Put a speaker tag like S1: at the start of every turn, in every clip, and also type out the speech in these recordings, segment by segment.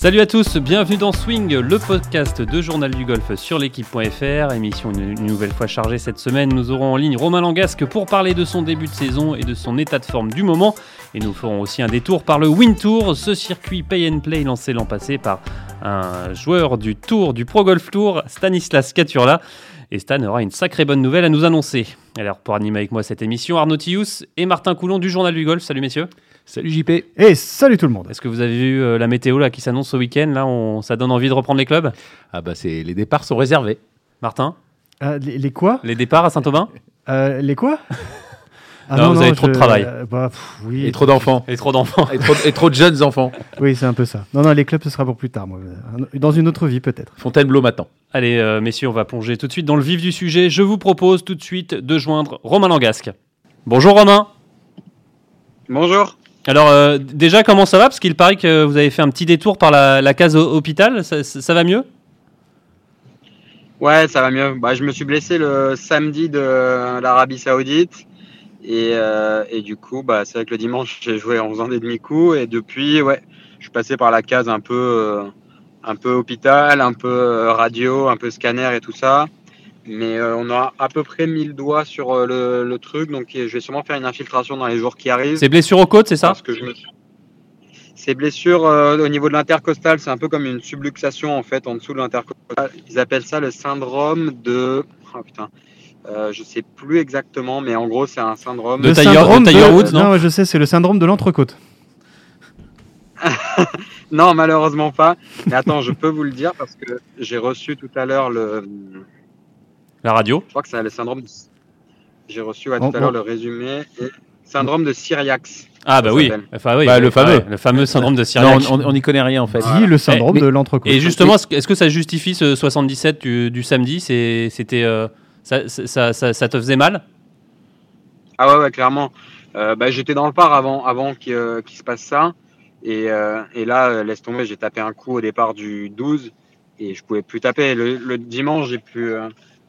S1: Salut à tous, bienvenue dans Swing, le podcast de Journal du Golf sur l'équipe.fr. Émission une, nouvelle fois chargée cette semaine. Nous aurons en ligne Romain Langasque pour parler de son début de saison et de son état de forme du moment. Et nous ferons aussi un détour par le Win Tour, ce circuit pay and play lancé l'an passé par un joueur du Tour, du Pro Golf Tour, Stanislas Caturla. Et Stan aura une sacrée bonne nouvelle à nous annoncer. Alors pour animer avec moi cette émission, Arnaud Tius et Martin Coulon du Journal du Golf. Salut messieurs.
S2: Salut JP.
S3: Et salut tout le monde.
S1: Est-ce que vous avez vu euh, la météo là qui s'annonce ce week-end Là, on- ça donne envie de reprendre les clubs?
S2: Ah bah c'est les départs sont réservés.
S1: Martin?
S3: Euh, les, les quoi?
S1: Les départs à Saint-Aubin?
S3: Euh, Les quoi? Ah
S1: Non, vous avez trop de travail.
S3: euh, bah, pff, oui,
S2: Et trop d'enfants.
S1: Et trop d'enfants.
S2: et, trop, et trop de jeunes enfants.
S3: oui, c'est un peu ça. Non, non, les clubs, ce sera pour plus tard, moi. Dans une autre vie, peut-être.
S2: Fontainebleau m'attend.
S1: Allez, euh, messieurs, on va plonger tout de suite dans le vif du sujet. Je vous propose tout de suite de joindre Romain Langasque. Bonjour Romain.
S4: Bonjour.
S1: Alors euh, déjà, comment ça va? Parce qu'il paraît que vous avez fait un petit détour par la, case hôpital. Ça, va mieux?
S4: Ouais, ça va mieux. Bah, je me suis blessé le samedi de l'Arabie Saoudite. Et, euh, et du coup, bah, c'est vrai que le dimanche, j'ai joué en faisant des demi-coups. Et depuis, ouais, je suis passé par la case un peu, euh, un peu hôpital, un peu radio, un peu scanner et tout ça. Mais euh, on a à peu près mis le doigt sur euh, le, le truc. Donc, je vais sûrement faire une infiltration dans les jours qui arrivent.
S1: C'est blessure aux côtes, c'est ça?
S4: Parce que je me suis- Ces blessures euh, au niveau de l'intercostal, c'est un peu comme une subluxation en fait en dessous de l'intercostal. Ils appellent ça le syndrome de. Oh putain. Euh, je sais plus exactement, mais en gros, c'est un syndrome.
S1: De
S3: Le syndrome
S1: de Tiger Woods, non?
S3: Ouais, je sais, c'est le syndrome de l'entrecôte.
S4: Non, malheureusement pas. Mais attends, je peux vous le dire parce que j'ai reçu tout à l'heure le.
S1: La radio
S4: Je crois que c'est le syndrome. de- J'ai reçu ouais, tout à l'heure
S3: bon.
S4: le résumé. Et syndrome de Syriax.
S1: Ah bah oui. Enfin, oui,
S2: Bah, le fameux.
S1: le fameux syndrome de
S2: Non,
S1: Cyriac.
S2: on n'y connaît rien en fait.
S3: Dis le syndrome
S2: Eh, mais-
S3: de l'entrecôte.
S1: Et justement, est-ce que- ça justifie ce 77 du, du samedi? C'était, euh, ça, ça, ça- ça te faisait mal?
S4: Ah ouais, ouais, clairement. Euh, bah, j'étais dans le parc avant, avant qu'il euh, qu'il se passe ça. Et, euh, et là, euh, laisse tomber, j'ai tapé un coup au départ du 12 et je pouvais plus taper. Le, le dimanche, j'ai pu.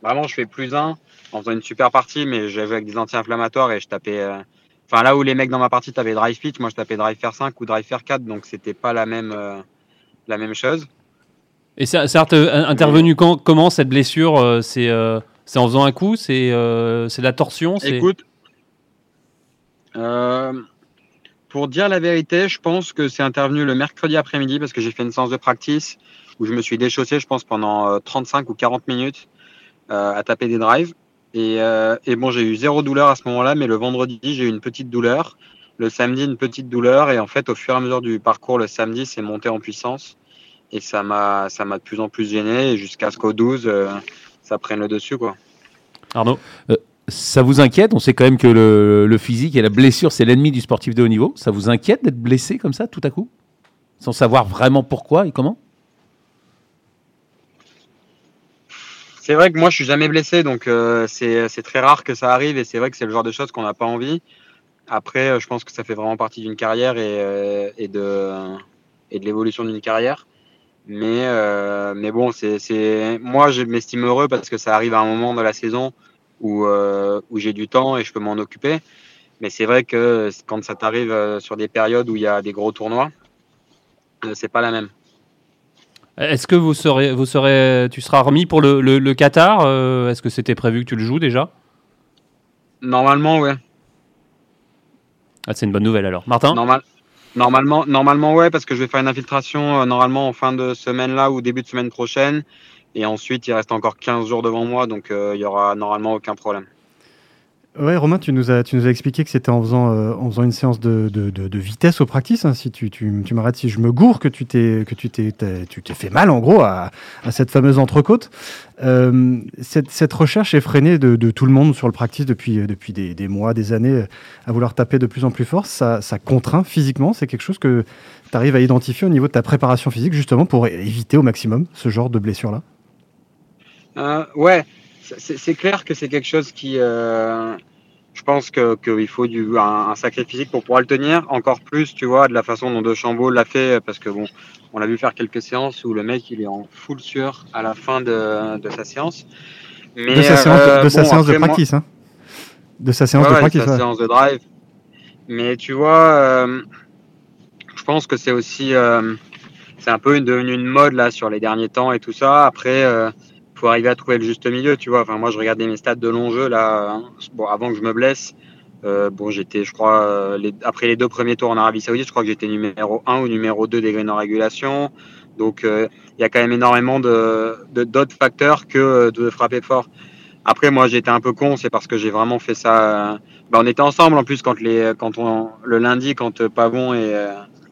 S4: Vraiment, je fais plus un en faisant une super partie, mais j'avais avec des anti-inflammatoires et je tapais. euh, Enfin, là où les mecs dans ma partie tapaient drive pitch, moi je tapais drive faire 5 ou drive faire 4, donc c'était pas la même, euh, la même chose.
S1: Et ça, ça a intervenu quand, comment cette blessure euh, C'est c'est en faisant un coup C'est c'est la torsion
S4: Écoute, euh, pour dire la vérité, je pense que c'est intervenu le mercredi après-midi parce que j'ai fait une séance de practice où je me suis déchaussé, je pense, pendant euh, 35 ou 40 minutes à taper des drives. Et, euh, et bon, j'ai eu zéro douleur à ce moment-là, mais le vendredi, j'ai eu une petite douleur. Le samedi, une petite douleur. Et en fait, au fur et à mesure du parcours, le samedi, c'est monté en puissance. Et ça m'a ça m'a de plus en plus gêné. Jusqu'à ce qu'au 12, euh, ça prenne le dessus, quoi.
S1: Arnaud
S2: Ça vous inquiète? On sait quand même que le, le physique et la blessure, c'est l'ennemi du sportif de haut niveau. Ça vous inquiète d'être blessé comme ça tout à coup? Sans savoir vraiment pourquoi et comment?
S4: C'est vrai que moi, je suis jamais blessé, donc euh, c'est très rare que ça arrive et c'est vrai que c'est le genre de choses qu'on n'a pas envie. Après, euh, je pense que ça fait vraiment partie d'une carrière et, euh, de, l'évolution d'une carrière. Mais, bon, c'est moi, je m'estime heureux parce que ça arrive à un moment de la saison où, où j'ai du temps et je peux m'en occuper. Mais c'est vrai que quand ça t'arrive sur des périodes où il y a des gros tournois, c'est pas la même.
S1: Est-ce que vous serez, vous serez, tu seras remis pour le, le- le Qatar euh, Est-ce que c'était prévu que tu le joues déjà?
S4: Normalement, ouais.
S1: ah, C'est une bonne nouvelle alors. Martin?
S4: Normal, normalement, normalement, ouais, parce que je vais faire une infiltration euh, normalement en fin de semaine là ou début de semaine prochaine. Et ensuite, il reste encore 15 jours devant moi, donc euh, il y aura normalement aucun problème.
S3: Ouais, Romain, tu nous as, tu nous as expliqué que c'était en faisant, euh, en faisant une séance de, de, de- vitesse au practice. hein, si tu, tu, tu m'arrêtes si je me gourre, que tu t'es, que tu t'es, tu t'es fait mal en gros à, à cette fameuse entrecôte. Euh, cette, cette recherche effrénée de, de tout le monde sur le practice depuis, depuis des, des mois, des années, à vouloir taper de plus en plus fort, ça, ça contraint physiquement. C'est quelque chose que tu arrives à identifier au niveau de ta préparation physique, justement pour éviter au maximum ce genre de blessure-là?
S4: Euh, ouais, c'est clair que c'est quelque chose qui, euh, je pense que qu'il faut du un, un sacré physique pour pouvoir le tenir. Encore plus, tu vois, de la façon dont De Chambaud l'a fait, parce que bon, on l'a vu faire quelques séances où le mec il est en full sueur à la fin de, de sa séance. Mais,
S3: de sa séance, de,
S4: euh,
S3: de sa
S4: bon,
S3: séance de
S4: après, moi-
S3: practice. Hein. De sa séance
S4: Ouais,
S3: de practice.
S4: sa
S3: ouais.
S4: séance de drive. Mais tu vois, euh, je pense que c'est aussi. euh, c'est un peu devenu une mode là sur les derniers temps et tout ça. Après, faut arriver à trouver le juste milieu, tu vois. Enfin, moi, je regardais mes stats de long jeu là, hein. bon, avant que je me blesse. bon, j'étais, je crois, après les deux premiers tours en Arabie Saoudite, je crois que j'étais numéro 1 ou numéro 2 des greens en régulation. Donc, il y a quand même énormément de, d'autres facteurs que de frapper fort. Après, moi, j'étais un peu con, c'est parce que j'ai vraiment fait ça. Bah, on était ensemble en plus quand les, quand on, le lundi, quand Pavon et.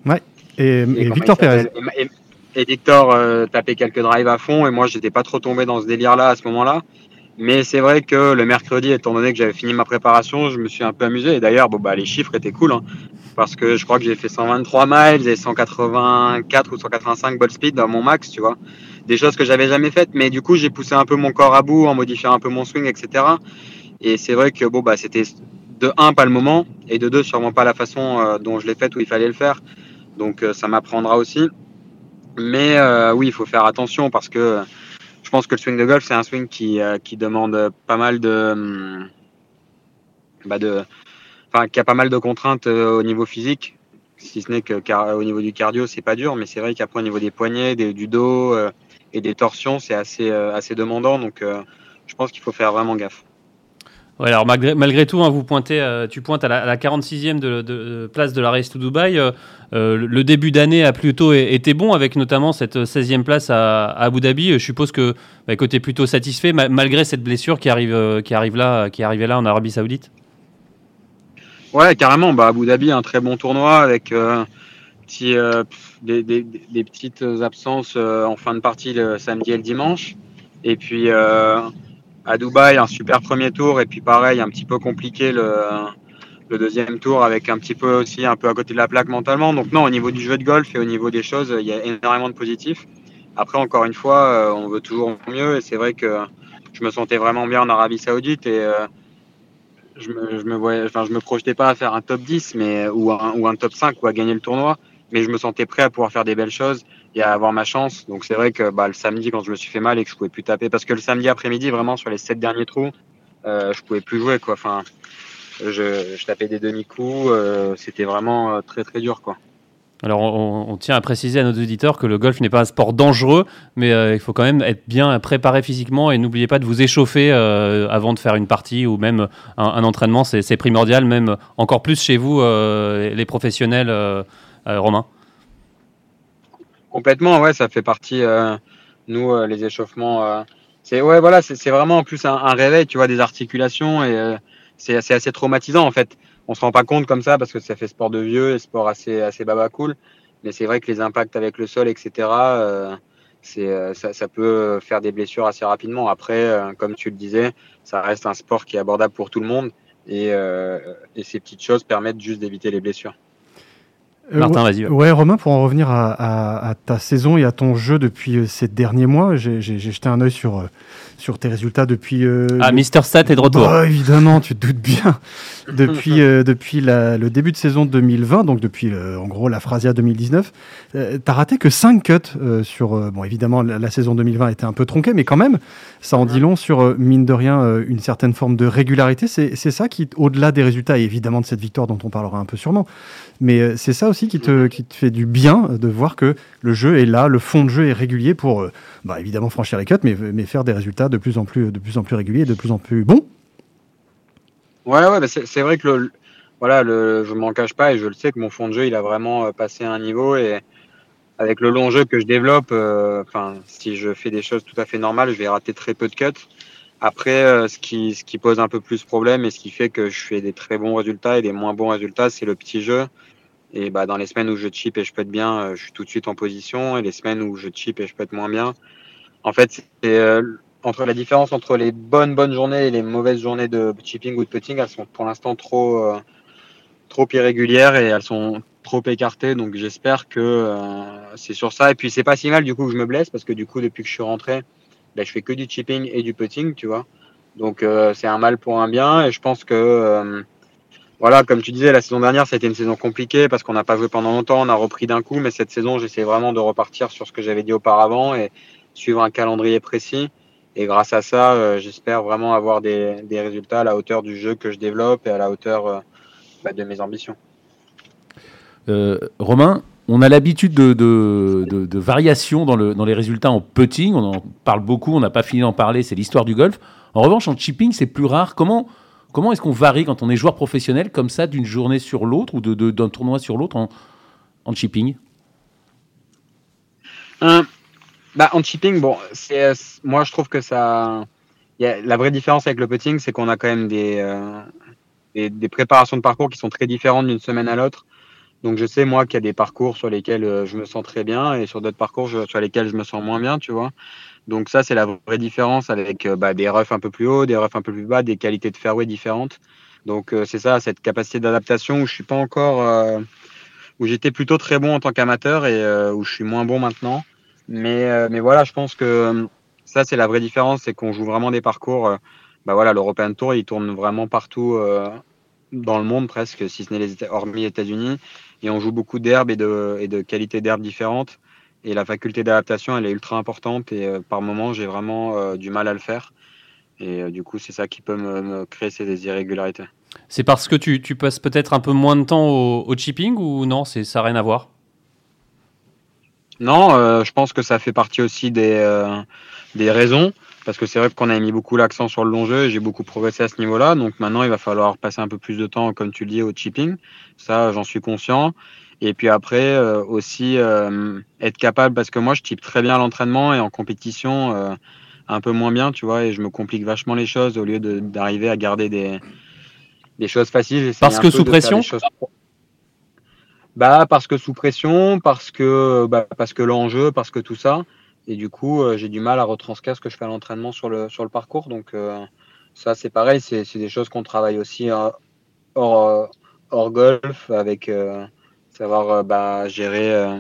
S3: Ouais. Et, Victor Pérez.
S4: Et, Victor euh, tapait quelques drives à fond, et moi, j'étais pas trop tombé dans ce délire-là à ce moment-là. Mais c'est vrai que le mercredi, étant donné que j'avais fini ma préparation, je me suis un peu amusé. Et d'ailleurs, bon, bah, les chiffres étaient cool, hein, parce que je crois que j'ai fait 123 miles et 184 ou 185 ball speed dans mon max, tu vois des choses que j'avais jamais faites. Mais du coup, j'ai poussé un peu mon corps à bout en modifiant un peu mon swing, etc. Et c'est vrai que bon, bah, c'était de un, pas le moment, et de deux, sûrement pas la façon euh, dont je l'ai fait où il fallait le faire. Donc euh, ça m'apprendra aussi. Mais euh, oui, il faut faire attention parce que je pense que le swing de golf, c'est un swing qui, qui demande pas mal de. Hum, bah de enfin, qui a pas mal de contraintes au niveau physique si ce n'est que au niveau du cardio, c'est pas dur, mais c'est vrai qu'après au niveau des poignets, du dos, et des torsions, c'est assez, euh, assez demandant. Donc, euh, je pense qu'il faut faire vraiment gaffe.
S1: Ouais, alors malgré, malgré tout, hein, vous euh, tu pointes à la, 46e de, place de la Race to Dubaï. le début d'année a plutôt été bon, avec notamment cette 16e place à, Abu Dhabi. Je suppose que bah, côté plutôt satisfait, malgré cette blessure qui arrive, là, qui arrivait là en Arabie Saoudite.
S4: Ouais, carrément. Bah, Abu Dhabi, un très bon tournoi avec euh, des, petites absences euh, en fin de partie le samedi et le dimanche. Et puis euh, à Dubaï, un super premier tour. Et puis pareil, un petit peu compliqué le, deuxième tour avec un petit peu aussi un peu à côté de la plaque mentalement. Donc non, au niveau du jeu de golf et au niveau des choses, il y a énormément de positifs. Après, encore une fois, on veut toujours mieux. Et c'est vrai que je me sentais vraiment bien en Arabie Saoudite et je me, je me me projetais pas à faire un top 10 mais, ou, un, ou un top 5 ou à gagner le tournoi mais je me sentais prêt à pouvoir faire des belles choses et à avoir ma chance. Donc c'est vrai que bah, le samedi, quand je me suis fait mal et que je pouvais plus taper, parce que le samedi après-midi, vraiment sur les sept derniers trous, euh, je pouvais plus jouer quoi. Enfin, je, tapais des demi-coups, euh, c'était vraiment euh, très très dur quoi.
S1: Alors, on, tient à préciser à nos auditeurs que le golf n'est pas un sport dangereux, mais euh, il faut quand même être bien préparé physiquement et n'oubliez pas de vous échauffer avant de faire une partie ou même un, entraînement, c'est primordial, même encore plus chez vous, les professionnels Romain
S4: Complètement, ouais, ça fait partie, euh, nous, euh, les échauffements. c'est ouais, voilà, c'est vraiment en plus un, réveil, tu vois, des articulations et c'est assez, traumatisant en fait. On se rend pas compte comme ça parce que ça fait sport de vieux et sport assez, assez baba cool. Mais c'est vrai que les impacts avec le sol, etc., c'est, ça, peut faire des blessures assez rapidement. Après, comme tu le disais, ça reste un sport qui est abordable pour tout le monde et, et ces petites choses permettent juste d'éviter les blessures.
S3: Euh, Martin, vas-y. Ouais. Romain, pour en revenir à, ta saison et à ton jeu depuis euh, ces derniers mois, j'ai jeté un œil sur, euh, sur tes résultats depuis.
S1: ah, Mister Stat est de retour.
S3: Bah, évidemment, tu te doutes bien. depuis depuis le début de saison 2020, donc depuis en gros la Phrasia 2019, tu as raté que 5 cuts sur. bon, évidemment, la, saison 2020 était un peu tronquée, mais quand même, ça en dit long sur, mine de rien, une certaine forme de régularité. C'est ça qui, au-delà des résultats et évidemment de cette victoire dont on parlera un peu sûrement, mais c'est ça aussi qui te, fait du bien de voir que le jeu est là, le fond de jeu est régulier pour, euh, bah, évidemment, franchir les cuts, mais, faire des résultats de plus en plus, de plus, de plus en plus bons.
S4: Ouais, bah, c'est vrai que voilà, je m'en cache pas et je le sais que mon fond de jeu, il a vraiment euh, passé un niveau et avec le long jeu que je développe, euh, si je fais des choses tout à fait normales, je vais rater très peu de cuts. Après, ce, qui, ce qui pose un peu plus problème et ce qui fait que je fais des très bons résultats et des moins bons résultats, c'est le petit jeu. Et bah, dans les semaines où je chip et je peux être bien, euh, je suis tout de suite en position. Et les semaines où je chip et je peux être moins bien, en fait, c'est euh, entre la différence entre les bonnes bonnes journées et les mauvaises journées de chipping ou de putting, elles sont pour l'instant trop euh, trop irrégulières et elles sont trop écartées. Donc j'espère que c'est sur ça. Et puis c'est pas si mal du coup que je me blesse parce que du coup depuis que je suis rentré, bah, je fais que du chipping et du putting, tu vois. Donc c'est un mal pour un bien. Et je pense que voilà, comme tu disais, la saison dernière, ça a été une saison compliquée parce qu'on n'a pas joué pendant longtemps, on a repris d'un coup, mais cette saison, j'essaie vraiment de repartir sur ce que j'avais dit auparavant et suivre un calendrier précis. Et grâce à ça, euh, j'espère vraiment avoir des, résultats à la hauteur du jeu que je développe et à la hauteur euh, bah, de mes ambitions.
S2: Euh, Romain, on a l'habitude de, de, de, de variations dans, le, dans les résultats en putting. On en parle beaucoup, on n'a pas fini d'en parler, c'est l'histoire du golf. En revanche, en chipping, c'est plus rare. Comment, comment est-ce qu'on varie quand on est joueur professionnel comme ça d'une journée sur l'autre ou d'un tournoi sur l'autre en, en chipping?
S4: Hein, bah, en chipping, bon, euh, moi je trouve que ça. la vraie différence avec le putting, c'est qu'on a quand même des, euh, des, des préparations de parcours qui sont très différentes d'une semaine à l'autre. Donc je sais, moi, qu'il y a des parcours sur lesquels euh, je me sens très bien et sur d'autres parcours sur lesquels je me sens moins bien, tu vois. Donc ça, c'est la vraie différence avec euh, bah, des roughs un peu plus hauts, des roughs un peu plus bas, des qualités de fairway différentes. Donc euh, c'est ça, cette capacité d'adaptation où je suis pas encore, euh, où j'étais plutôt très bon en tant qu'amateur et où je suis moins bon maintenant. Mais, voilà, je pense que ça, c'est la vraie différence, c'est qu'on joue vraiment des parcours. bah voilà, l'European Tour, il tourne vraiment partout dans le monde presque, si ce n'est les hormis les États-Unis. Et on joue beaucoup d'herbes et de qualités d'herbes différentes. Et la faculté d'adaptation, elle est ultra importante. Et euh, par moment, j'ai vraiment euh, du mal à le faire. Et euh, du coup, c'est ça qui peut me, me créer ces irrégularités.
S1: C'est parce que tu, tu passes peut-être un peu moins de temps au, au chipping ou non c'est, Ça n'a rien à voir?
S4: Non, je pense que ça fait partie aussi des, des raisons. Parce que c'est vrai qu'on a mis beaucoup l'accent sur le long jeu et j'ai beaucoup progressé à ce niveau-là. Donc maintenant, il va falloir passer un peu plus de temps, comme tu le dis, au chipping. Ça, j'en suis conscient. Et puis après, euh, aussi euh, être capable, parce que moi, je type très bien l'entraînement et en compétition, euh, un peu moins bien, tu vois, et je me complique vachement les choses au lieu d'arriver à garder des, des choses faciles.
S1: Parce que sous pression
S4: choses Bah, parce que sous pression, parce que, bah, parce que l'enjeu, parce que tout ça. Et du coup, euh, j'ai du mal à retranscrire ce que je fais à l'entraînement sur le, sur le parcours. Donc, euh, ça, c'est pareil. C'est c'est des choses qu'on travaille aussi euh, hors, euh, hors golf, avec euh, savoir euh, bah, gérer. euh,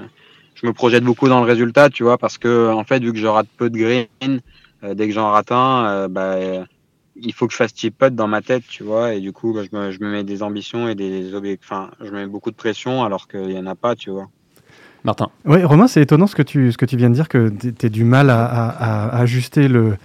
S4: je me projette beaucoup dans le résultat, tu vois, parce que, en fait, vu que je rate peu de green, euh, dès que j'en rate un, euh, bah, euh, il faut que je fasse chip putt dans ma tête, tu vois. Et du coup, bah, je, me, je me mets des ambitions et des objectifs. Enfin, je me mets beaucoup de pression alors qu'il n'y en a pas, tu vois.
S1: Martin
S3: Oui, Romain, c'est étonnant ce que tu, ce que tu viens de dire, que tu as du mal à, à- à ajuster le,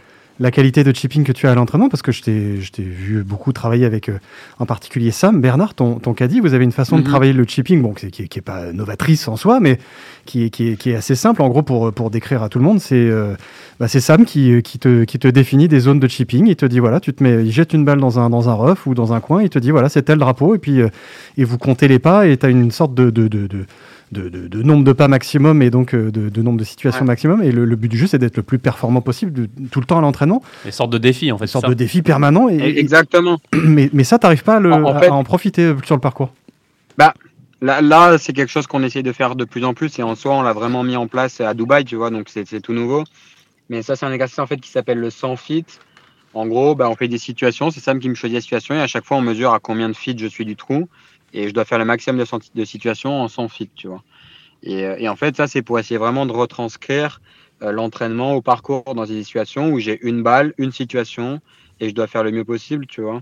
S3: la qualité de chipping que tu as à l'entraînement, parce que je t'ai je t'ai vu beaucoup travailler avec, euh, en particulier Sam, Bernard, ton, ton caddie. Vous avez une façon
S4: Mhm.
S3: de travailler le chipping, bon, qui, qui, qui est pas novatrice en soi, mais qui est, qui est, qui est assez simple. En gros, pour, pour décrire à tout le monde, c'est euh, bah, c'est Sam qui, qui, te, qui te définit des zones de chipping. Il te dit, voilà, tu te mets, il jette une balle dans un, dans un rough ou dans un coin, il te dit, voilà, c'est tel drapeau, et puis euh, et vous comptez les pas, et tu as une sorte de, de, de, de de, de- de nombre de pas maximum et donc euh, de, de nombre de situations
S4: Ouais.
S3: maximum. Et le, le but du jeu, c'est d'être le plus performant possible de- tout le temps à l'entraînement.
S1: Des sortes de défis en fait.
S3: Une sorte
S1: c'est ça
S3: de défi permanent. Et, et-
S4: Exactement.
S3: mais, mais ça, t'arrives pas à, le-
S4: En- en
S3: à-
S4: fait-
S3: à en profiter euh, sur le parcours?
S4: Là, là c'est quelque chose qu'on essaye de faire de plus en plus et en soi, on l'a vraiment mis en place à Dubaï, tu vois, donc c'est c'est tout nouveau. Mais ça, c'est un exercice en fait qui s'appelle le 100 feet. En gros, bah, on fait des situations, c'est Sam qui me choisit la situation et à chaque fois, on mesure à combien de feet je suis du trou et je dois faire le maximum de, de situations en 100 feet, tu vois. Et, euh, et en fait, ça, c'est pour essayer vraiment de retranscrire euh, l'entraînement au parcours dans des situations où j'ai une balle, une situation et je dois faire le mieux possible, tu vois.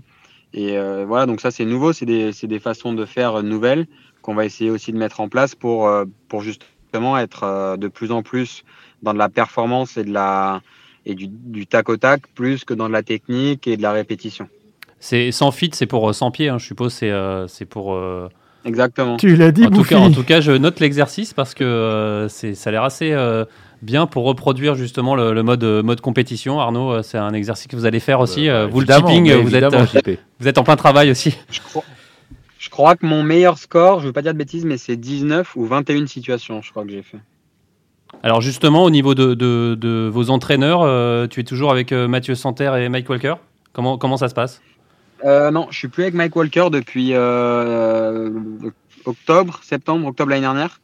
S4: Et euh, voilà, donc ça, c'est nouveau, c'est des, des façons de faire nouvelles qu'on va essayer aussi de mettre en place pour, pour justement être de plus en plus dans de la performance et, de la, et du, du tac au tac, plus que dans de la technique et de la répétition.
S1: C'est 100 feet, c'est pour euh, 100 pieds, hein, je suppose. C'est euh, c'est pour. euh,
S4: Exactement.
S3: Tu l'as dit,
S1: En tout, cas, en tout cas, je note l'exercice parce que euh, c'est- ça a l'air assez euh, bien pour reproduire justement le, le mode, euh, mode compétition. Arnaud, euh, c'est un exercice que vous allez faire aussi. euh, vous, le euh, vous êtes, euh, vous êtes en plein travail aussi.
S4: Je crois, je crois que mon meilleur score, je veux pas dire de bêtises, mais c'est 19 ou 21 situations, je crois que j'ai fait.
S1: Alors justement, au niveau de, de- de vos entraîneurs, euh, tu es toujours avec euh, Mathieu Santerre et Mike Walker? Comment, comment ça se passe?
S4: Euh, non, je suis plus avec Mike Walker depuis euh, octobre, septembre, octobre l'année dernière.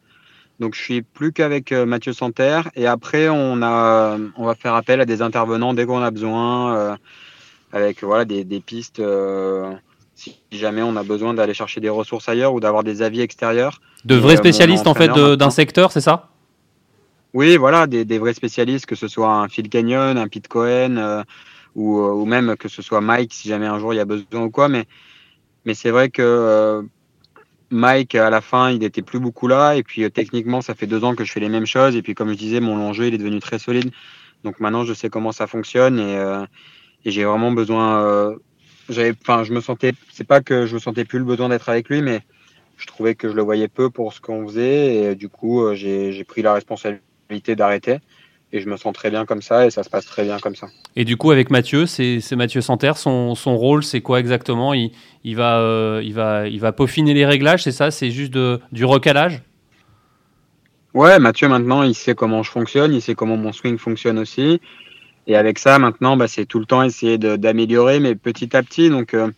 S4: Donc je suis plus qu'avec euh, Mathieu Santerre. Et après, on, a, on va faire appel à des intervenants dès qu'on a besoin, euh, avec voilà, des, des pistes. euh, si jamais on a besoin d'aller chercher des ressources ailleurs ou d'avoir des avis extérieurs.
S1: De vrais
S4: euh,
S1: spécialistes en fait d'un secteur, c'est ça?
S4: Oui, voilà, des, des vrais spécialistes, que ce soit un Phil Canyon, un Pete Cohen, euh, ou, ou même que ce soit Mike, si jamais un jour il y a besoin ou quoi. Mais, mais c'est vrai que euh, Mike, à la fin, il n'était plus beaucoup là. Et puis euh, techniquement, ça fait deux ans que je fais les mêmes choses. Et puis, comme je disais, mon long il est devenu très solide. Donc maintenant, je sais comment ça fonctionne. Et, euh, et j'ai vraiment besoin. euh, enfin, je me sentais. C'est pas que je me sentais plus le besoin d'être avec lui, mais je trouvais que je le voyais peu pour ce qu'on faisait et du coup euh, j'ai pris la responsabilité d'arrêter et je me sens très bien comme ça et ça se passe très bien comme ça.
S1: Et du coup avec Mathieu, c'est Mathieu Santerre, son, son rôle c'est quoi exactement? Il, il, va, euh, il, va, il va peaufiner les réglages, c'est ça? C'est juste de, du recalage?
S4: Ouais, Mathieu maintenant il sait comment je fonctionne, il sait comment mon swing fonctionne aussi. Et avec ça maintenant bah, c'est tout le temps essayer d'améliorer mais petit à petit donc... Euh,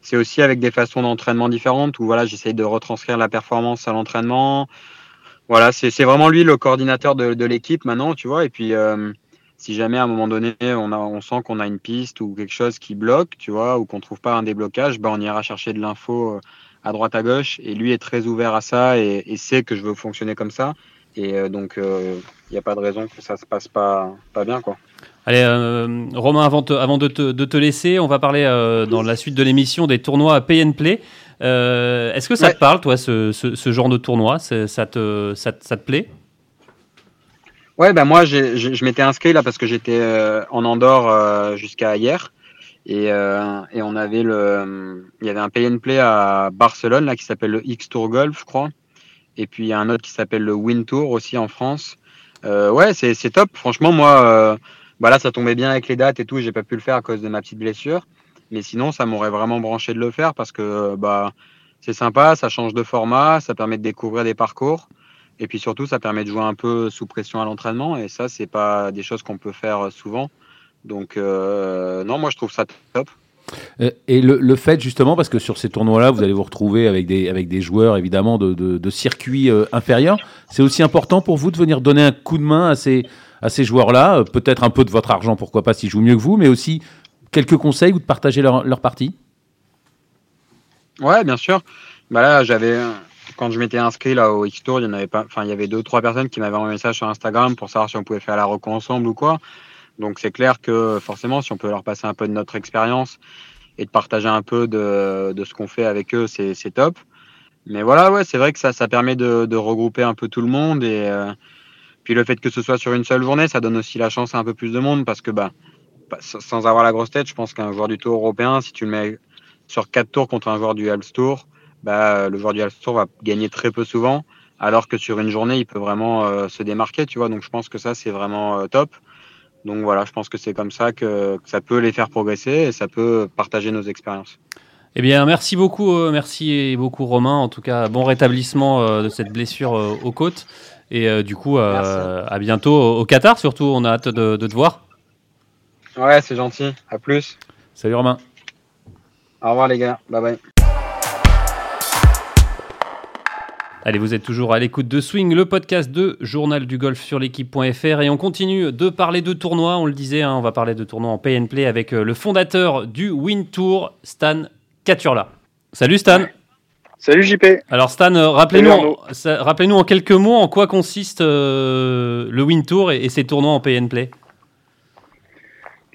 S4: c'est aussi avec des façons d'entraînement différentes où voilà, j'essaye de retranscrire la performance à l'entraînement. Voilà, c'est vraiment lui le coordinateur de, de l'équipe maintenant, tu vois. Et puis, euh, si jamais à un moment donné, on, a, on sent qu'on a une piste ou quelque chose qui bloque, tu vois, ou qu'on trouve pas un déblocage, ben on ira chercher de l'info euh, à droite à gauche. Et lui est très ouvert à ça et, sait que je veux fonctionner comme ça. Et euh, donc, il n'y a pas de raison que ça se passe pas, pas bien, quoi.
S1: Allez, Romain, avant, avant de, te, de, te, laisser, on va parler dans la suite de l'émission des tournois à pay play. Euh, Est-ce que ça te parle, toi, ce, ce, ce genre de tournoi? Ça te, ça, ça, te plaît?
S4: Ouais, ben moi, je m'étais inscrit là parce que j'étais euh, en Andorre euh, jusqu'à hier. Et, et, on avait le, il y avait un pay and play à Barcelone là qui s'appelle le X Tour Golf, je crois. Et puis il y a un autre qui s'appelle le Win Tour aussi en France. ouais, c'est top. Franchement, moi bah là, ça tombait bien avec les dates et tout. J'ai pas pu le faire à cause de ma petite blessure. Mais sinon, ça m'aurait vraiment branché de le faire parce que bah, c'est sympa, ça change de format, ça permet de découvrir des parcours. Et puis surtout, ça permet de jouer un peu sous pression à l'entraînement. Et ça, c'est pas des choses qu'on peut faire souvent. Donc, euh, non, moi, je trouve ça top.
S2: Euh, et le, le, fait justement, parce que sur ces tournois-là, vous allez vous retrouver avec des, avec des joueurs évidemment de, de, circuits euh, inférieurs, c'est aussi important pour vous de venir donner un coup de main à ces, à ces joueurs-là, euh, peut-être un peu de votre argent, pourquoi pas, s'ils jouent mieux que vous, mais aussi quelques conseils ou de partager leur, leur partie?
S4: Ouais, bien sûr. Bah là, j'avais, quand je m'étais inscrit là au X-Tour, il y en avait pas, enfin, il y avait deux, trois personnes qui m'avaient envoyé un message sur Instagram pour savoir si on pouvait faire la reco ensemble ou quoi. Donc c'est clair que forcément, si on peut leur passer un peu de notre expérience et de partager un peu de, de ce qu'on fait avec eux, c'est top. Mais voilà, ouais, c'est vrai que ça, ça permet de, de, regrouper un peu tout le monde et, euh, puis le fait que ce soit sur une seule journée, ça donne aussi la chance à un peu plus de monde parce que bah, sans avoir la grosse tête, je pense qu'un joueur du Tour européen, si tu le mets sur quatre tours contre un joueur du Alps Tour, bah, le joueur du Alps Tour va gagner très peu souvent, alors que sur une journée, il peut vraiment euh, se démarquer, tu vois. Donc je pense que ça, c'est vraiment euh, top. Donc voilà, je pense que c'est comme ça que, que, ça peut les faire progresser et ça peut partager nos expériences.
S1: Eh bien, merci beaucoup, euh, merci beaucoup Romain. En tout cas, bon rétablissement euh, de cette blessure euh, aux côtes. Et euh, du coup, à bientôt au, Qatar, surtout. On a hâte de, de te voir.
S4: Ouais, c'est gentil. À plus.
S2: Salut Romain.
S4: Au revoir les gars. Bye bye.
S1: Allez, vous êtes toujours à l'écoute de Swing, le podcast de Journal du Golf sur l'équipe.fr et on continue de parler de tournois. On le disait, hein, on va parler de tournois en pay and play avec le fondateur du Win Tour, Stan Caturla. Salut Stan.
S5: Salut JP.
S1: Alors Stan, euh, rappelez-nous en, rappelez en quelques mots en quoi consiste euh, le Win Tour et, et, ces tournois en pay and play.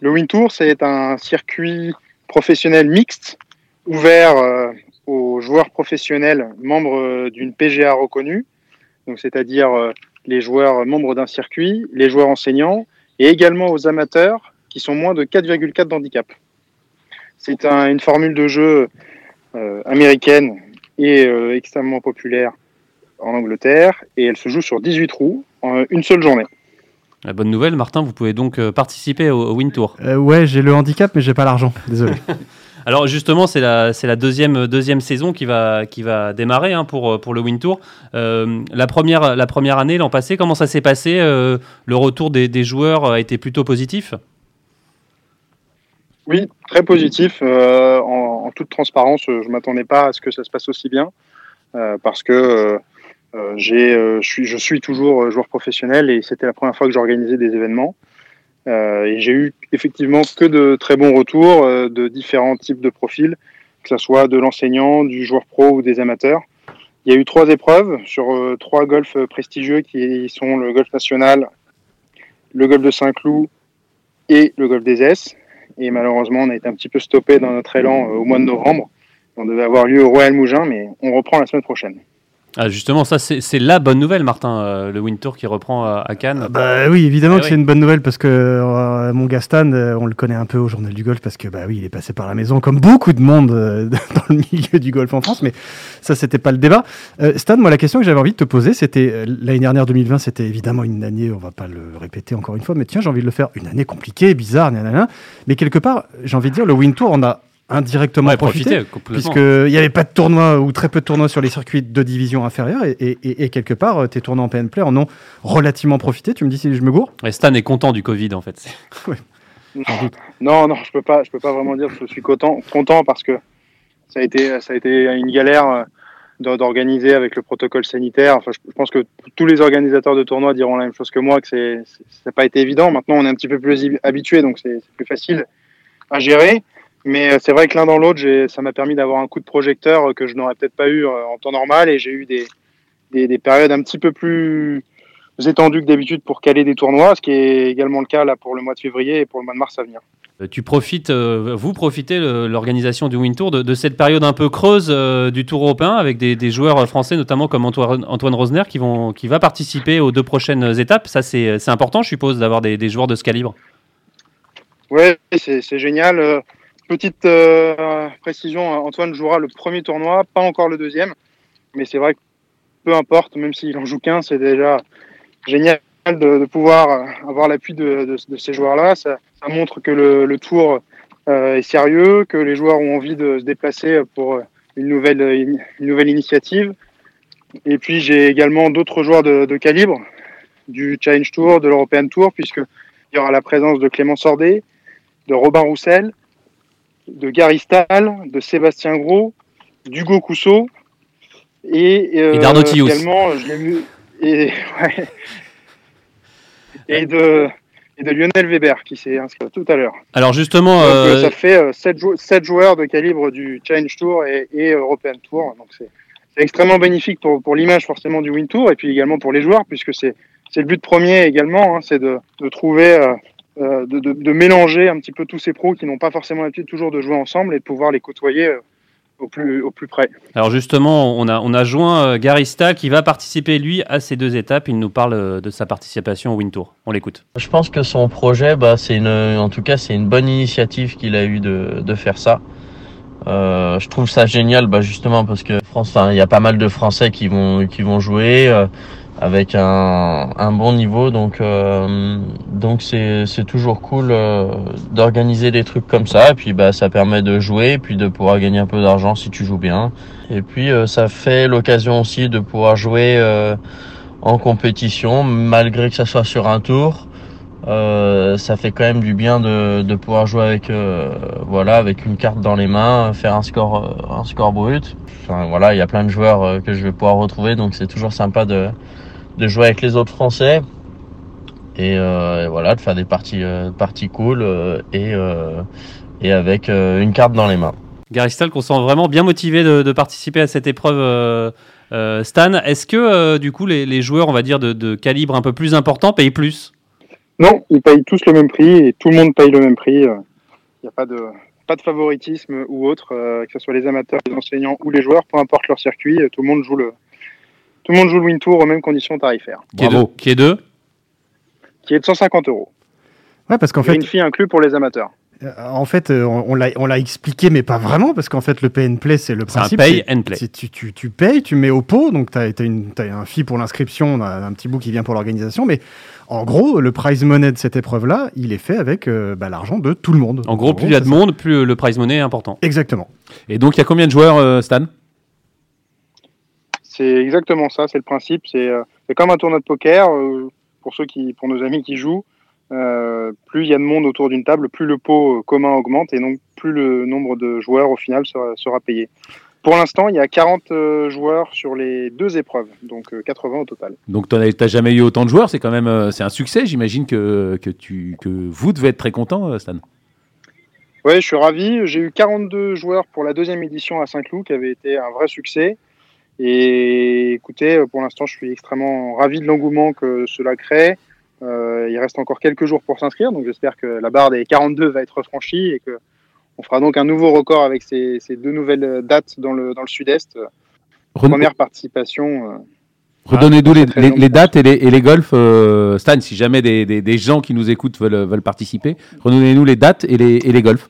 S5: Le Win Tour, c'est un circuit professionnel mixte ouvert euh, aux joueurs professionnels membres euh, d'une PGA reconnue, donc c'est-à-dire euh, les joueurs membres d'un circuit, les joueurs enseignants et également aux amateurs qui sont moins de 4,4 d'handicap. C'est un, une formule de jeu américaine et euh, extrêmement populaire en Angleterre et elle se joue sur 18 trous en une seule journée.
S1: La bonne nouvelle, Martin, vous pouvez donc euh, participer au, au Win Tour.
S3: Euh, ouais, j'ai le handicap, mais j'ai pas l'argent. Désolé.
S1: Alors justement, c'est la, c'est la deuxième, deuxième saison qui va, qui va démarrer hein, pour, pour le Win Tour. Euh, la, première, la première année, l'an passé, comment ça s'est passé euh, Le retour des, des, joueurs a été plutôt positif?
S5: Oui, très positif. Euh, en, en, toute transparence, je ne m'attendais pas à ce que ça se passe aussi bien. parce que je, suis, je suis toujours joueur professionnel et c'était la première fois que j'organisais des événements. Euh, et j'ai eu effectivement que de très bons retours euh, de différents types de profils, que ce soit de l'enseignant, du joueur pro ou des amateurs. Il y a eu trois épreuves sur euh, trois golfs prestigieux qui sont le golf national, le golf de Saint-Cloud et le golf des S. Et malheureusement, on a été un petit peu stoppé dans notre élan au mois de novembre. On devait avoir lieu au Royal Mougin, mais on reprend la semaine prochaine.
S1: Ah, justement, ça c'est la bonne nouvelle, Martin, euh, le Wind Tour qui reprend à, à Cannes.
S3: Ah bah oui, évidemment
S1: Eh
S3: que
S1: oui.
S3: c'est une bonne nouvelle parce que euh, mon Gastan, euh, on le connaît un peu au journal du golf parce que bah oui, il est passé par la maison comme beaucoup de monde euh, dans le milieu du golf en France, mais ça c'était pas le débat. Euh, Stan, moi la question que j'avais envie de te poser, c'était euh, l'année dernière 2020, c'était évidemment une année, on va pas le répéter encore une fois, mais tiens, j'ai envie de le faire, une année compliquée, bizarre, nanana, mais quelque part, j'ai envie de dire, le Wind Tour, on a indirectement
S1: Ouais,
S3: profité. Puisqu'il n'y avait pas de tournoi ou très peu de tournois sur les circuits de division inférieure et, et- et- et quelque part, euh, tes tournois en PN Play en ont relativement profité. Tu me dis si je me gourre
S1: Et Stan est content du Covid en fait.
S5: Non, non, je peux pas, je peux pas vraiment dire que je suis content, content parce que ça a été, ça a été une galère euh, d'or- d'organiser avec le protocole sanitaire. Enfin, je, pense que tous les organisateurs de tournois diront la même chose que moi, que c'est, ça n'a pas été évident. Maintenant, on est un petit peu plus hab- habitué, donc c'est c'est plus facile à gérer. Mais euh, c'est vrai que l'un dans l'autre, ça m'a permis d'avoir un coup de projecteur euh, que je n'aurais peut-être pas eu euh, en temps normal, et j'ai eu des, des, des périodes un petit peu plus étendues que d'habitude pour caler des tournois, ce qui est également le cas là pour le mois de février et pour le mois de mars à venir.
S1: Tu profites, vous profitez l'organisation du Wind Tour de, de cette période un peu creuse du Tour européen avec des, des joueurs français notamment comme Antoine, Antoine Rosner qui vont qui va participer aux deux prochaines étapes. Ça c'est important, je suppose, d'avoir des, des joueurs de ce calibre.
S5: C'est c'est génial. Petite euh, précision, Antoine jouera le premier tournoi, pas encore le deuxième. Mais c'est vrai que peu importe, même s'il en joue qu'un, c'est déjà génial de, pouvoir euh, avoir l'appui de, ces joueurs-là. Ça, montre que le, tour euh, est sérieux, que les joueurs ont envie de se déplacer pour une nouvelle, une nouvelle initiative. Et puis j'ai également d'autres joueurs de, de calibre, du Challenge Tour, de l'European Tour, puisqu'il y aura la présence de Clément Sordet, de Robin Roussel, de Gary Stahl, de Sébastien Gros, d'Hugo Cousseau et, euh,
S1: Et d'Arnaud Thious.
S5: également, je l'ai vu, et, ouais. et, de, et de Lionel Weber qui s'est inscrit tout à l'heure.
S1: Alors justement,
S5: Donc,
S1: euh,
S5: euh, ça fait 7, joueurs de calibre du Challenge Tour et, et European Tour. Donc c'est extrêmement bénéfique pour, pour l'image forcément du Win Tour et puis également pour les joueurs puisque c'est le but premier également, hein, c'est de, de trouver, euh, euh, de, de, de mélanger un petit peu tous ces pros qui n'ont pas forcément l'habitude toujours de jouer ensemble et de pouvoir les côtoyer euh, au plus, au plus près.
S1: alors justement, on a on a joint euh, Gary Stahl qui va participer lui à ces deux étapes. Il nous parle euh, de sa participation au Wind Tour. On l'écoute.
S6: Je pense que son projet, bah, c'est une, en tout cas, c'est une bonne initiative qu'il a eu de, de faire ça. Euh, je trouve ça génial, bah, justement parce que France, il y a pas mal de Français qui vont, qui vont jouer euh, avec un, un bon niveau, donc, euh, donc c'est, c'est toujours cool euh, d'organiser des trucs comme ça. Et puis, bah, ça permet de jouer, et puis de pouvoir gagner un peu d'argent si tu joues bien. Et puis, euh, ça fait l'occasion aussi de pouvoir jouer euh, en compétition, malgré que ça soit sur un tour. Euh, ça fait quand même du bien de, de pouvoir jouer avec euh, voilà avec une carte dans les mains, faire un score un score brut. Enfin voilà, il y a plein de joueurs que je vais pouvoir retrouver, donc c'est toujours sympa de de jouer avec les autres Français et, euh, et voilà de faire des parties euh, parties cool euh, et euh, et avec euh, une carte dans les mains.
S1: Gary Stahl, qu'on sent vraiment bien motivé de, de participer à cette épreuve. euh, euh, Stan, est-ce que euh, du coup les, les joueurs, on va dire de, de calibre un peu plus important, payent plus?
S5: Non, ils payent tous le même prix et tout le monde paye le même prix. Il n'y a pas de, pas de favoritisme ou autre, euh, que ce soit les amateurs, les enseignants ou les joueurs, peu importe leur circuit, tout le monde joue le, tout le monde joue le Win Tour aux mêmes conditions tarifaires,
S1: qui est, de,
S2: Bravo.
S1: qui est de
S5: qui est de 150 euros.
S3: Ouais, parce qu'en
S5: En
S3: fait,
S5: une fille inclus pour les amateurs.
S3: euh, en fait, euh, on, on l'a, on l'a expliqué, mais pas vraiment, parce qu'en fait, le pay and play, c'est le
S1: C'est un
S3: principe.
S1: pay
S3: c'est-
S1: and play.
S3: tu, tu, tu payes, tu mets au pot, donc tu as, un fee pour l'inscription, on a un petit bout qui vient pour l'organisation, mais en gros, le prize money de cette épreuve-là, il est fait avec euh, bah, l'argent de tout le monde.
S1: En gros, plus il y a de monde, plus le prize money est important.
S3: Exactement.
S2: Et donc, il y a combien de joueurs, euh, Stan?
S5: C'est exactement ça, c'est le principe. C'est euh, comme un tournoi de poker. euh, pour ceux qui, pour nos amis qui jouent, euh, plus il y a de monde autour d'une table, plus le pot commun augmente et donc plus le nombre de joueurs au final sera, sera payé. Pour l'instant, il y a 40 euh, joueurs sur les deux épreuves, donc euh, 80 au total.
S2: Donc, tu n'as jamais eu autant de joueurs. C'est quand même c'est un succès. J'imagine que, que, tu, que vous devez être très content, Stan.
S5: Ouais, je suis ravi. J'ai eu 42 joueurs pour la deuxième édition à Saint-Cloud, qui avait été un vrai succès. Et écoutez, euh, pour l'instant, je suis extrêmement ravi de l'engouement que cela crée. Euh, il reste encore quelques jours pour s'inscrire, donc j'espère que la barre des 42 va être franchie et que on fera donc un nouveau record avec ces, ces deux nouvelles dates dans le, dans le sud-est. Première participation. euh,
S2: Redonnez-nous les, dates et les, et les golfs. euh, Stan, si jamais des, des- des gens qui nous écoutent veulent, veulent participer, redonnez-nous les dates et les, et les golfs.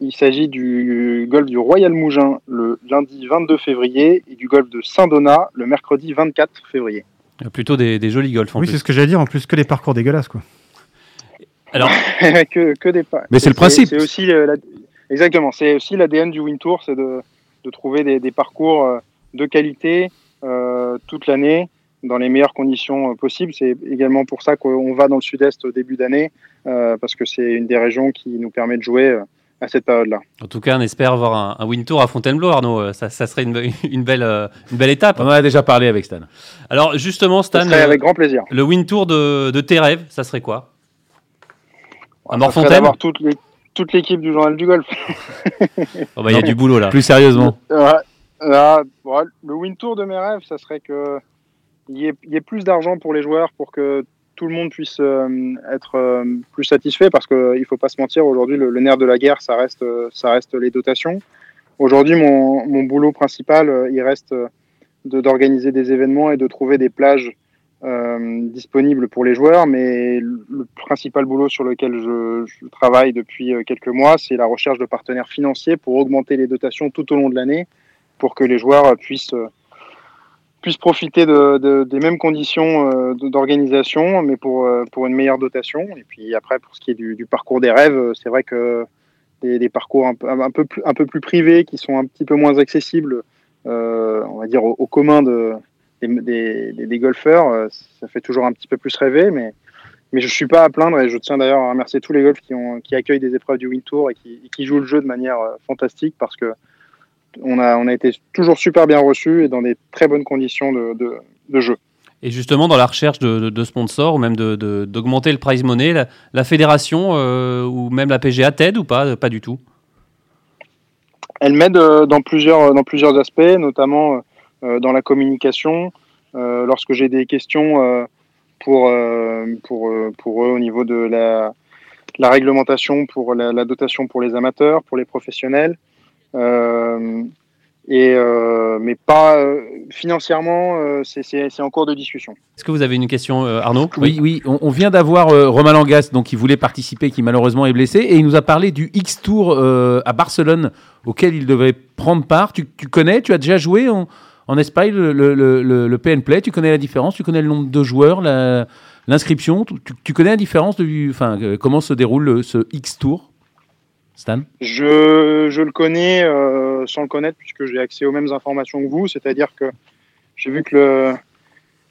S5: Il s'agit du golf du Royal Mougin le lundi 22 février et du golf de Saint-Donat le mercredi 24 février.
S1: Plutôt des, des jolis golfs en
S3: Oui, c'est ce que j'allais dire. En plus, que les parcours dégueulasses, quoi.
S1: Alors,
S5: que, que des pas.
S2: Mais c'est le principe.
S5: C'est aussi euh, la- exactement. C'est aussi l'ADN du Win Tour, c'est de, de trouver des, des parcours euh, de qualité euh, toute l'année dans les meilleures conditions euh, possibles. C'est également pour ça qu'on va dans le sud-est au début d'année euh, parce que c'est une des régions qui nous permet de jouer euh, à cette période-là.
S1: en tout cas, on espère avoir un, un win tour à Fontainebleau, Arnaud. Euh, Ça, ça serait une, une belle, euh, une belle étape.
S2: On en a déjà parlé avec Stan.
S1: Alors, justement,
S5: Ça
S1: Stan,
S5: serait
S1: euh,
S5: avec grand plaisir.
S1: le win tour de, de tes rêves, ça serait quoi? À
S5: Ça serait
S1: Morfontaine
S5: toute l'équipe du journal du golf.
S1: Oh, bah, Il y a du boulot là.
S2: Plus sérieusement.
S5: Là, le win tour de mes rêves, ça serait que il y ait, il y ait plus d'argent pour les joueurs pour que tout le monde puisse euh, être euh, plus satisfait parce que il faut pas se mentir aujourd'hui le, nerf de la guerre ça reste euh, ça reste les dotations. Aujourd'hui mon, boulot principal il reste de d'organiser des événements et de trouver des plages disponibles pour les joueurs mais le principal boulot sur lequel je, travaille depuis quelques mois c'est la recherche de partenaires financiers pour augmenter les dotations tout au long de l'année pour que les joueurs puissent, puissent profiter de, de- des mêmes conditions euh, d'organisation, mais pour, euh, pour une meilleure dotation. Et puis après, pour ce qui est du, parcours des rêves, euh, c'est vrai que des, parcours un peu, un, peu plus, un peu plus privés, qui sont un petit peu moins accessibles, on va dire, au, commun de, des, des, golfeurs, ça fait toujours un petit peu plus rêver, mais, mais je ne suis pas à plaindre et je tiens d'ailleurs à remercier tous les golfs qui, qui accueillent des épreuves du Win Tour et qui, et qui jouent le jeu de manière fantastique parce que on a, on a été toujours super bien reçus et dans des très bonnes conditions de, de, de jeu.
S1: Et justement, dans la recherche de, sponsors ou même d'augmenter le prize money, la, la fédération euh, ou même la PGA t'aide ou pas Pas du tout?
S5: Elle m'aide euh, dans plusieurs, dans plusieurs aspects, notamment euh, dans la communication. Euh, lorsque j'ai des questions euh, pour, euh, pour, euh, pour eux au niveau de la, la réglementation, pour la, la dotation pour les amateurs, pour les professionnels. Euh, et, euh, mais pas euh, financièrement, euh, c'est- en cours de discussion.
S1: Est-ce que vous avez une question, euh, Arnaud
S2: Oui, oui, on, on vient d'avoir euh, Romain Langas, donc qui voulait participer, qui malheureusement est blessé, et il nous a parlé du X Tour euh, à Barcelone, auquel il devait prendre part. Tu, tu connais, tu as déjà joué en, en Espagne le, le, le, le PN Play, tu connais la différence, tu connais le nombre de joueurs, la- l'inscription, tu, tu connais la différence de, enfin, comment se déroule le- ce X Tour, Stan
S5: Je, le connais euh, sans le connaître puisque j'ai accès aux mêmes informations que vous, c'est-à-dire que j'ai vu que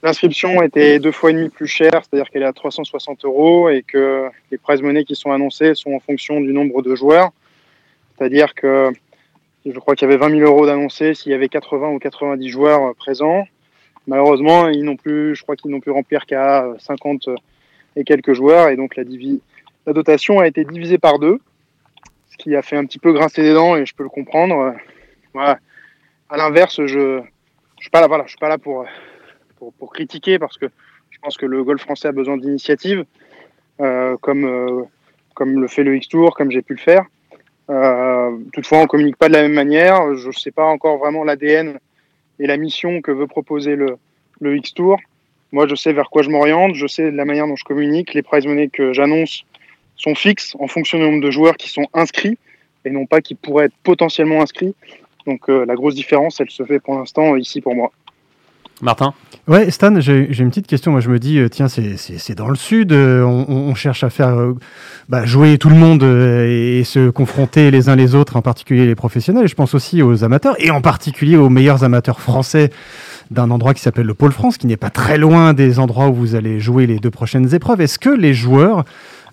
S5: l'inscription était deux fois et demi plus chère, c'est-à-dire qu'elle est à 360 euros et que les prize money qui sont annoncés sont en fonction du nombre de joueurs, c'est-à-dire que je crois qu'il y avait 20 000 euros d'annoncés s'il y avait 80 ou 90 joueurs euh, présents. Malheureusement, ils n'ont plus, je crois qu'ils n'ont pu remplir qu'à 50 et quelques joueurs et donc la dotation a été divisée par deux ce qui a fait un petit peu grincer des dents et je peux le comprendre. Voilà. À l'inverse, je je suis pas là, voilà, je suis pas là pour, pour critiquer parce que je pense que le golf français a besoin d'initiatives euh, comme euh, comme le fait le X Tour, comme j'ai pu le faire. Euh, toutefois, on communique pas de la même manière. Je sais pas encore vraiment l'ADN et la mission que veut proposer le le X Tour. Moi, je sais vers quoi je m'oriente, je sais la manière dont je communique, les prize money que j'annonce sont fixes en fonction du nombre de joueurs qui sont inscrits et non pas qui pourraient être potentiellement inscrits. Donc euh, la grosse différence, elle se fait pour l'instant ici pour moi.
S1: Martin
S3: Ouais, Stan, j'ai une petite question. Moi, je me dis, euh, tiens, c'est- dans le sud. euh, on, cherche à faire euh, bah, jouer tout le monde euh, et, et se confronter les uns les autres, en particulier les professionnels. Je pense aussi aux amateurs et en particulier aux meilleurs amateurs français d'un endroit qui s'appelle le Pôle France, qui n'est pas très loin des endroits où vous allez jouer les deux prochaines épreuves. Est-ce que les joueurs euh,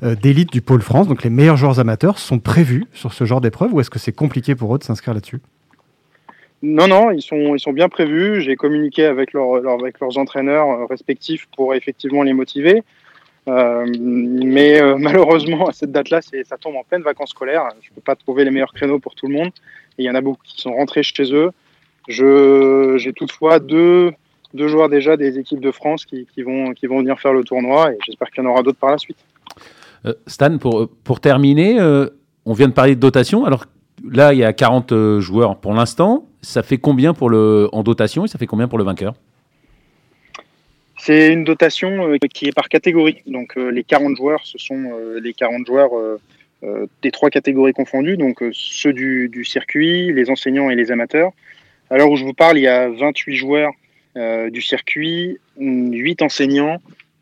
S3: d'élite du Pôle France, donc les meilleurs joueurs amateurs, sont prévus sur ce genre d'épreuve ou est-ce que c'est compliqué pour eux de s'inscrire là-dessus?
S5: Non, non, ils sont, ils sont bien prévus. J'ai communiqué avec, avec leurs entraîneurs euh, respectifs pour effectivement les motiver. Euh, mais euh, malheureusement, à cette date-là, ça tombe en pleine vacances scolaires. Je ne peux pas trouver les meilleurs créneaux pour tout le monde. Il y en a beaucoup qui sont rentrés chez eux. J'ai toutefois deux, deux joueurs déjà des équipes de France qui vont, qui vont venir faire le tournoi et j'espère qu'il y en aura d'autres par la suite.
S2: Euh, Stan, pour, pour terminer, euh, on vient de parler de dotation. Alors là, il y a 40 euh, joueurs pour l'instant. ça fait combien pour le, en dotation et ça fait combien pour le vainqueur?
S5: C'est une dotation euh, qui est par catégorie. Donc euh, les 40 joueurs, ce sont euh, les 40 joueurs euh, euh, des trois catégories confondues, donc euh, ceux du, du circuit, les enseignants et les amateurs. À l'heure où je vous parle, il y a 28 joueurs euh, du circuit, 8 enseignants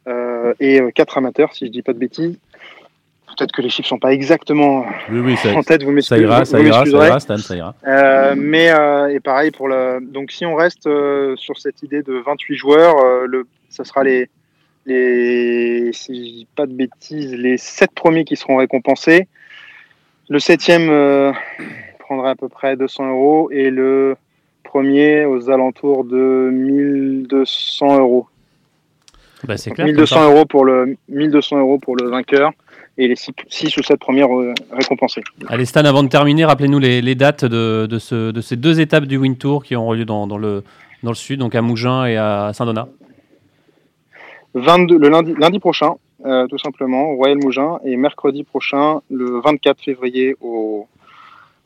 S5: euh, et 4 amateurs, si je dis pas de bêtises. Peut-être que les chiffres sont pas exactement
S2: Oui, oui, ça,
S5: en tête, vous
S2: ça
S5: m'excusez.
S2: ira, ça ira, ça
S5: m'excuserez.
S2: ira, Stan, ça ira.
S5: Euh, mais euh, et pareil pour le. Donc si on reste euh, sur cette idée de 28 joueurs, euh, le, ça sera les les si je dis pas de bêtises, les sept premiers qui seront récompensés. Le septième euh, prendra à peu près 200 euros et le premier aux alentours de 1200 euros.
S1: Bah, clair. comme
S5: 1200
S1: ça.
S5: euros pour le 1200 euros pour le vainqueur et les 6 ou 7 premiers euh, récompensés.
S1: Allez, Stan, avant de terminer, rappelez-nous les, les dates de, de, ce- de ces deux étapes du Wind Tour qui auront lieu dans, dans le, dans le sud, donc à Mougins et à Saint-Donat.
S5: 22, le lundi, lundi prochain, euh, tout simplement, au Royal Mougins, et mercredi prochain, le 24 février, au,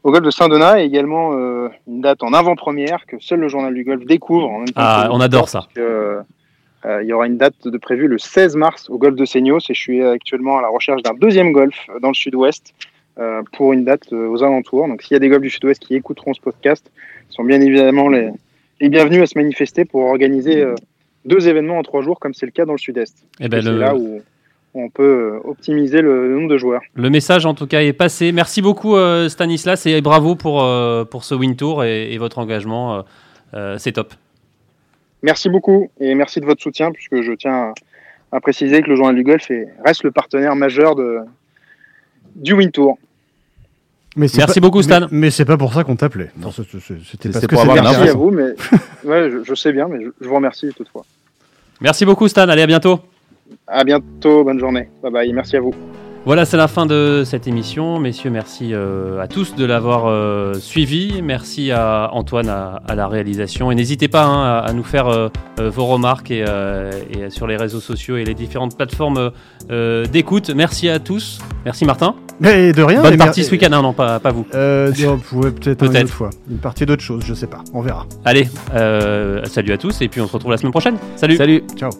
S5: au golf de Saint-Donat, et également euh, une date en avant-première que seul le journal du golf découvre. En même temps
S1: Ah, on adore ça.
S5: que, il y aura une date de prévue le 16 mars au golf de Seignos, et je suis actuellement à la recherche d'un deuxième golf dans le sud-ouest euh, pour une date euh, aux alentours. Donc s'il y a des golfs du sud-ouest qui écouteront ce podcast, ils sont bien évidemment les, les bienvenus à se manifester pour organiser euh, deux événements en trois jours, comme c'est le cas dans le sud-est.
S1: Eh ben,
S5: Et
S1: le,
S5: là où on peut euh, optimiser le, nombre de joueurs.
S1: le message, en tout cas, est passé. Merci beaucoup, euh, Stanislas, et bravo pour, euh, pour ce Wind Tour et, et votre engagement. euh, euh, c'est top.
S5: Merci beaucoup et merci de votre soutien, puisque je tiens à, à préciser que le Journal du Golf est- reste le partenaire majeur de, du Win Tour.
S3: Mais
S1: Merci
S3: pas-
S1: beaucoup, Stan.
S3: Mais, mais c'est pas pour ça qu'on t'appelait. C'était parce que
S5: Merci à vous, mais ouais, je, je sais bien, mais je, je vous remercie toutefois.
S1: Merci beaucoup, Stan. Allez, à bientôt.
S5: À bientôt, bonne journée. Bye bye, merci à vous.
S1: Voilà, c'est la fin de cette émission. Messieurs, merci euh, à tous de l'avoir euh, suivi. Merci à Antoine à, à la réalisation. Et n'hésitez pas hein, à, à nous faire euh, vos remarques et, euh, et sur les réseaux sociaux et les différentes plateformes euh, d'écoute. Merci à tous. Merci Martin.
S3: Mais de rien.
S1: Bonne partie ce week-end. hein, non, pas, pas vous.
S3: Euh, on pouvait
S1: peut-être
S3: une autre fois. Une partie d'autre chose, je sais pas. On verra.
S1: Allez, euh, salut à tous et puis on se retrouve la semaine prochaine. Salut.
S2: Salut
S3: Ciao.